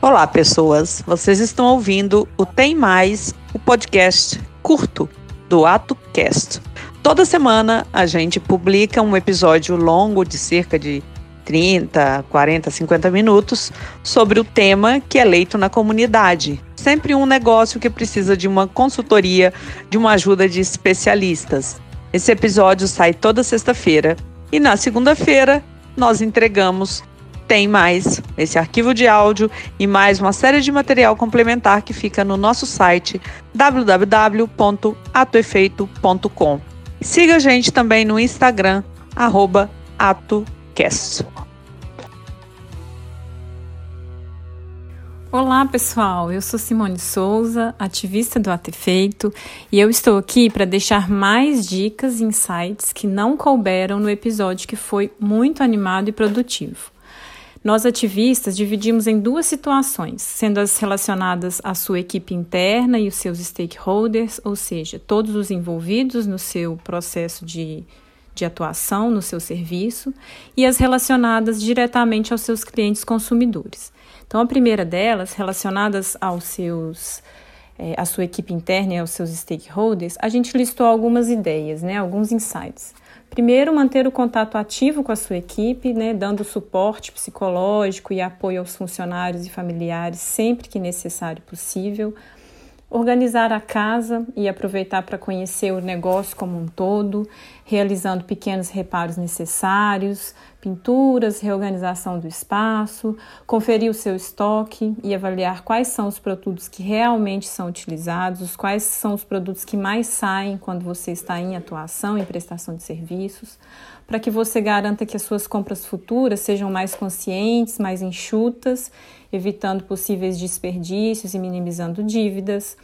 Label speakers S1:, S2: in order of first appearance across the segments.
S1: Olá, pessoas. Vocês estão ouvindo o Tem Mais, o podcast curto do AtoCast. Toda semana a gente publica um episódio longo de cerca de 30, 40, 50 minutos sobre o tema que é leito na comunidade. Sempre um negócio que precisa de uma consultoria, de uma ajuda de especialistas. Esse episódio sai toda sexta-feira e na segunda-feira nós entregamos tem mais esse arquivo de áudio e mais uma série de material complementar que fica no nosso site www.atoefeito.com. Siga a gente também no Instagram, AtoCast.
S2: Olá pessoal, eu sou Simone Souza, ativista do Atefeito, e eu estou aqui para deixar mais dicas e insights que não couberam no episódio que foi muito animado e produtivo. Nós ativistas dividimos em duas situações, sendo as relacionadas à sua equipe interna e os seus stakeholders, ou seja, todos os envolvidos no seu processo de, de atuação, no seu serviço, e as relacionadas diretamente aos seus clientes consumidores. Então, a primeira delas, relacionadas aos seus é, à sua equipe interna e aos seus stakeholders, a gente listou algumas ideias, né, alguns insights. Primeiro, manter o contato ativo com a sua equipe, né, dando suporte psicológico e apoio aos funcionários e familiares sempre que necessário e possível. Organizar a casa e aproveitar para conhecer o negócio como um todo, realizando pequenos reparos necessários, pinturas, reorganização do espaço, conferir o seu estoque e avaliar quais são os produtos que realmente são utilizados, quais são os produtos que mais saem quando você está em atuação, em prestação de serviços, para que você garanta que as suas compras futuras sejam mais conscientes, mais enxutas evitando possíveis desperdícios e minimizando dívidas.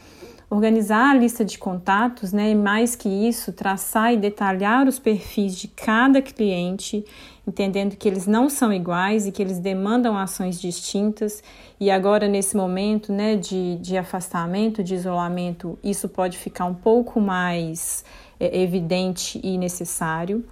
S2: Organizar a lista de contatos, né, e mais que isso, traçar e detalhar os perfis de cada cliente, entendendo que eles não são iguais e que eles demandam ações distintas. E agora, nesse momento né, de, de afastamento, de isolamento, isso pode ficar um pouco mais é, evidente e necessário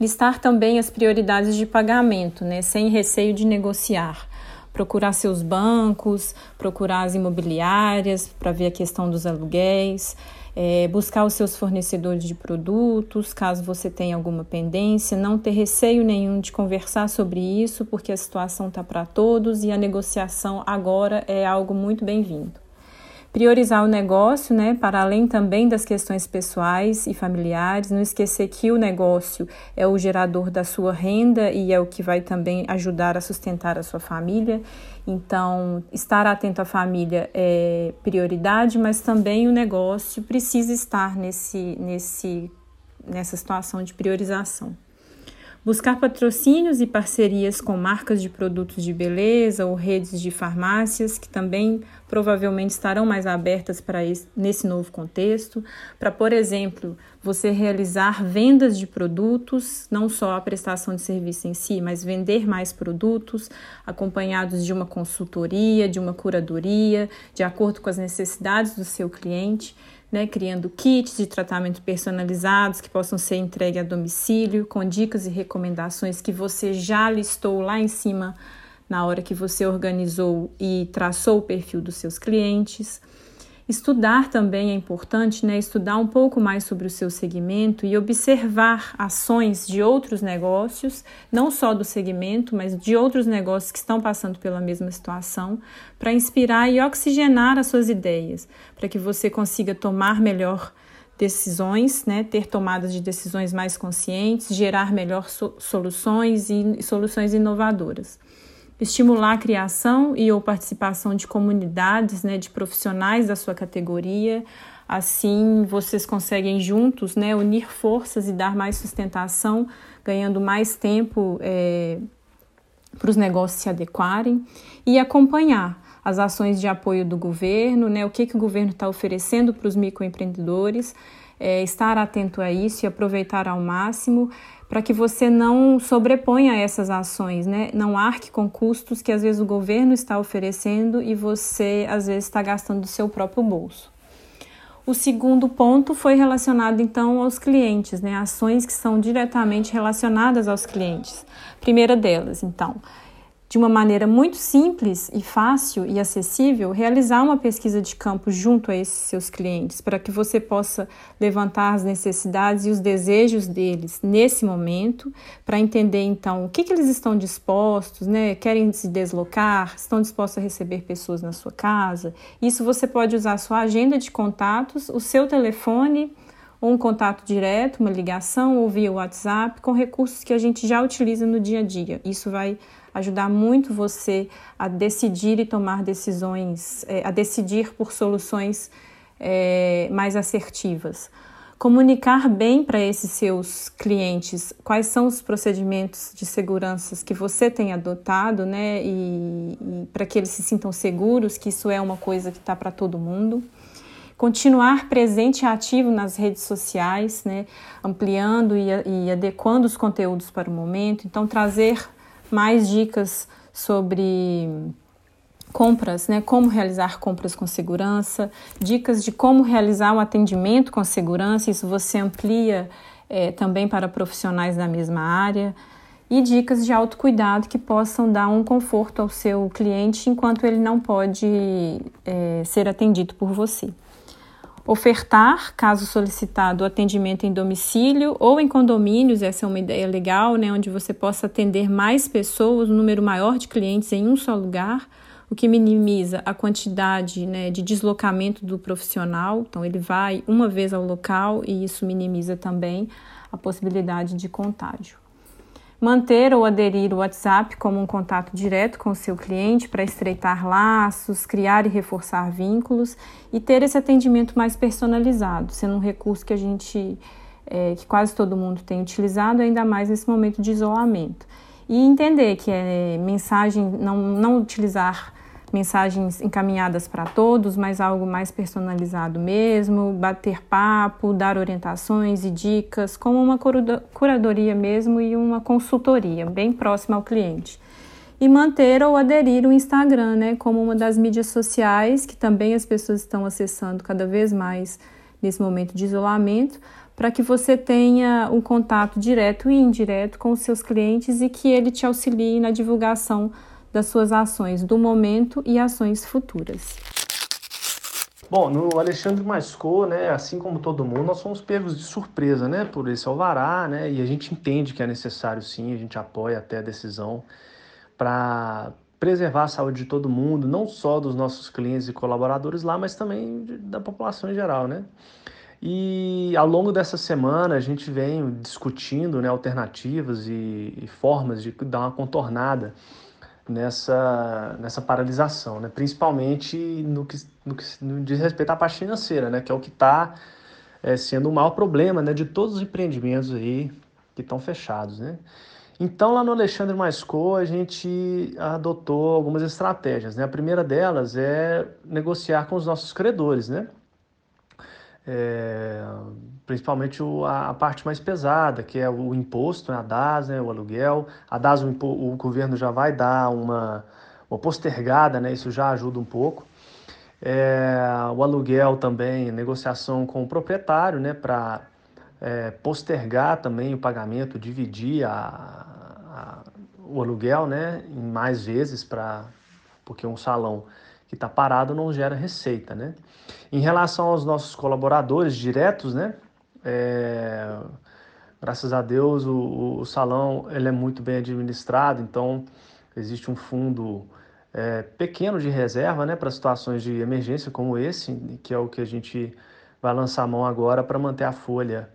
S2: listar também as prioridades de pagamento, né, sem receio de negociar procurar seus bancos, procurar as imobiliárias para ver a questão dos aluguéis, é, buscar os seus fornecedores de produtos, caso você tenha alguma pendência, não ter receio nenhum de conversar sobre isso, porque a situação está para todos e a negociação agora é algo muito bem-vindo priorizar o negócio, né, para além também das questões pessoais e familiares, não esquecer que o negócio é o gerador da sua renda e é o que vai também ajudar a sustentar a sua família. Então, estar atento à família é prioridade, mas também o negócio precisa estar nesse, nesse, nessa situação de priorização. Buscar patrocínios e parcerias com marcas de produtos de beleza ou redes de farmácias que também provavelmente estarão mais abertas para esse, nesse novo contexto, para, por exemplo, você realizar vendas de produtos, não só a prestação de serviço em si, mas vender mais produtos acompanhados de uma consultoria, de uma curadoria, de acordo com as necessidades do seu cliente né, criando kits de tratamento personalizados que possam ser entregues a domicílio, com dicas e recomendações que você já listou lá em cima na hora que você organizou e traçou o perfil dos seus clientes. Estudar também é importante, né? Estudar um pouco mais sobre o seu segmento e observar ações de outros negócios, não só do segmento, mas de outros negócios que estão passando pela mesma situação, para inspirar e oxigenar as suas ideias, para que você consiga tomar melhor decisões, né? Ter tomadas de decisões mais conscientes, gerar melhor so soluções e soluções inovadoras estimular a criação e ou participação de comunidades, né, de profissionais da sua categoria. Assim, vocês conseguem juntos né, unir forças e dar mais sustentação, ganhando mais tempo é, para os negócios se adequarem e acompanhar as ações de apoio do governo, né, o que, que o governo está oferecendo para os microempreendedores, é, estar atento a isso e aproveitar ao máximo para que você não sobreponha essas ações, né? Não arque com custos que às vezes o governo está oferecendo e você às vezes está gastando do seu próprio bolso. O segundo ponto foi relacionado então aos clientes, né? Ações que são diretamente relacionadas aos clientes. Primeira delas, então, de uma maneira muito simples e fácil e acessível, realizar uma pesquisa de campo junto a esses seus clientes, para que você possa levantar as necessidades e os desejos deles nesse momento, para entender então o que, que eles estão dispostos, né? Querem se deslocar, estão dispostos a receber pessoas na sua casa. Isso você pode usar a sua agenda de contatos, o seu telefone ou um contato direto, uma ligação ou via WhatsApp, com recursos que a gente já utiliza no dia a dia. Isso vai ajudar muito você a decidir e tomar decisões, é, a decidir por soluções é, mais assertivas. Comunicar bem para esses seus clientes quais são os procedimentos de segurança que você tem adotado, né? E, e para que eles se sintam seguros, que isso é uma coisa que está para todo mundo continuar presente e ativo nas redes sociais, né, ampliando e, e, adequando os conteúdos para o momento. Então, trazer mais dicas sobre compras, né? Como realizar compras com segurança, dicas de como realizar um atendimento com segurança, isso você amplia é, também para profissionais da mesma área, e dicas de autocuidado que possam dar um conforto ao seu cliente enquanto ele não pode é, ser atendido por você. Ofertar, caso solicitado, atendimento em domicílio ou em condomínios, essa é uma ideia legal, né, onde você possa atender mais pessoas, um número maior de clientes em um só lugar, o que minimiza a quantidade né, de deslocamento do profissional. Então, ele vai uma vez ao local e isso minimiza também a possibilidade de contágio. Manter ou aderir o WhatsApp como um contato direto com o seu cliente para estreitar laços, criar e reforçar vínculos e ter esse atendimento mais personalizado, sendo um recurso que a gente, é, que quase todo mundo tem utilizado, ainda mais nesse momento de isolamento. E entender que é mensagem, não, não utilizar mensagens encaminhadas para todos, mas algo mais personalizado mesmo, bater papo, dar orientações e dicas, como uma curadoria mesmo e uma consultoria bem próxima ao cliente. E manter ou aderir o Instagram, né, como uma das mídias sociais que também as pessoas estão acessando cada vez mais nesse momento de isolamento, para que você tenha um contato direto e indireto com os seus clientes e que ele te auxilie na divulgação das suas ações do momento e ações futuras.
S3: Bom, no Alexandre Mascou, né, assim como todo mundo, nós somos pegos de surpresa, né, por esse alvará, né, e a gente entende que é necessário sim, a gente apoia até a decisão para preservar a saúde de todo mundo, não só dos nossos clientes e colaboradores lá, mas também da população em geral, né. E ao longo dessa semana a gente vem discutindo né, alternativas e, e formas de dar uma contornada nessa, nessa paralisação, né? principalmente no que, no que no diz respeito à parte financeira, né? que é o que está é, sendo o maior problema né? de todos os empreendimentos aí que estão fechados. Né? Então, lá no Alexandre Masco, a gente adotou algumas estratégias. Né? A primeira delas é negociar com os nossos credores. Né? É, principalmente o, a, a, parte mais pesada, que é o imposto, né, a DAS, né, o aluguel. A DAS, o, o, governo já vai dar uma, uma postergada, né, isso já ajuda um pouco. É, o aluguel também, negociação com o proprietário, né, para é, postergar também o pagamento, dividir a, a, o aluguel né, em mais vezes, pra, porque um salão que está parado não gera receita. Né? Em relação aos nossos colaboradores diretos, né, é, graças a Deus o, o, salão ele é muito bem administrado, então existe um fundo é, pequeno de reserva né, para situações de emergência como esse, que é o que a gente vai lançar a mão agora para manter a folha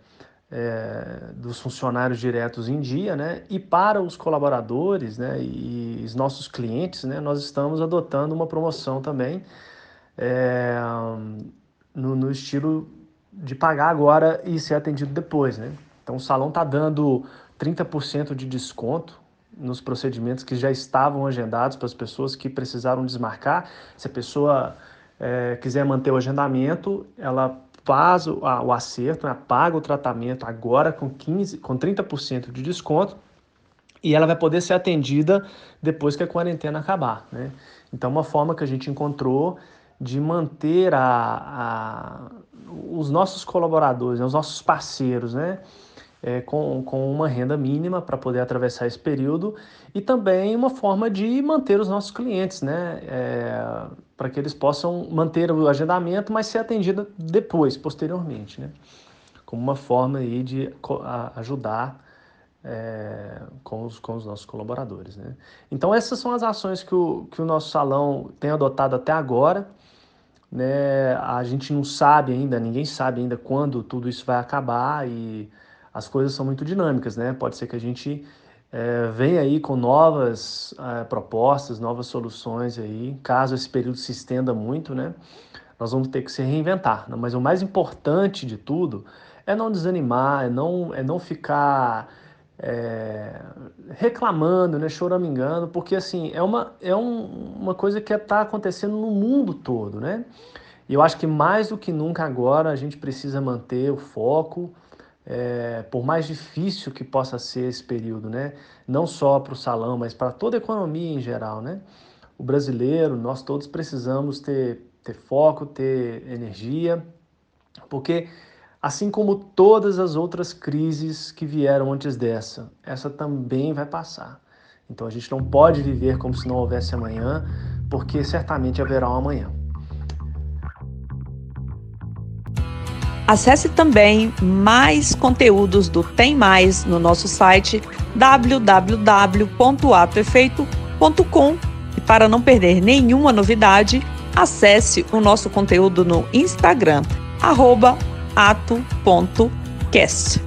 S3: é, dos funcionários diretos em dia, né? E para os colaboradores, né? E os nossos clientes, né? Nós estamos adotando uma promoção também é, no, no, estilo de pagar agora e ser atendido depois, né? Então o salão está dando 30% de desconto nos procedimentos que já estavam agendados para as pessoas que precisaram desmarcar. Se a pessoa é, quiser manter o agendamento, ela faz o, a, o acerto, né? paga o tratamento agora com 15, com 30% de desconto e ela vai poder ser atendida depois que a quarentena acabar, né? Então uma forma que a gente encontrou de manter a, a os nossos colaboradores, né, os nossos parceiros, né, é, com, com uma renda mínima para poder atravessar esse período e também uma forma de manter os nossos clientes, né? É, para que eles possam manter o agendamento, mas ser atendido depois, posteriormente, né? Como uma forma aí de ajudar é, com, os, com os nossos colaboradores, né? Então essas são as ações que o, que o nosso salão tem adotado até agora, né? A gente não sabe ainda, ninguém sabe ainda quando tudo isso vai acabar e as coisas são muito dinâmicas, né? Pode ser que a gente é, venha aí com novas é, propostas, novas soluções aí, caso esse período se estenda muito, né? Nós vamos ter que se reinventar. Mas o mais importante de tudo é não desanimar, é não, é não ficar é, reclamando, né, choramingando, porque assim é uma, é um, uma coisa que está acontecendo no mundo todo, né? E eu acho que mais do que nunca agora a gente precisa manter o foco, é, por mais difícil que possa ser esse período, né? Não só para o salão, mas para toda a economia em geral, né? O brasileiro, nós todos precisamos ter, ter foco, ter energia, porque assim como todas as outras crises que vieram antes dessa, essa também vai passar. Então a gente não pode viver como se não houvesse amanhã, porque certamente haverá um amanhã.
S1: Acesse também mais conteúdos do Tem Mais no nosso site www.atoefeito.com e para não perder nenhuma novidade, acesse o nosso conteúdo no Instagram, ato.cast.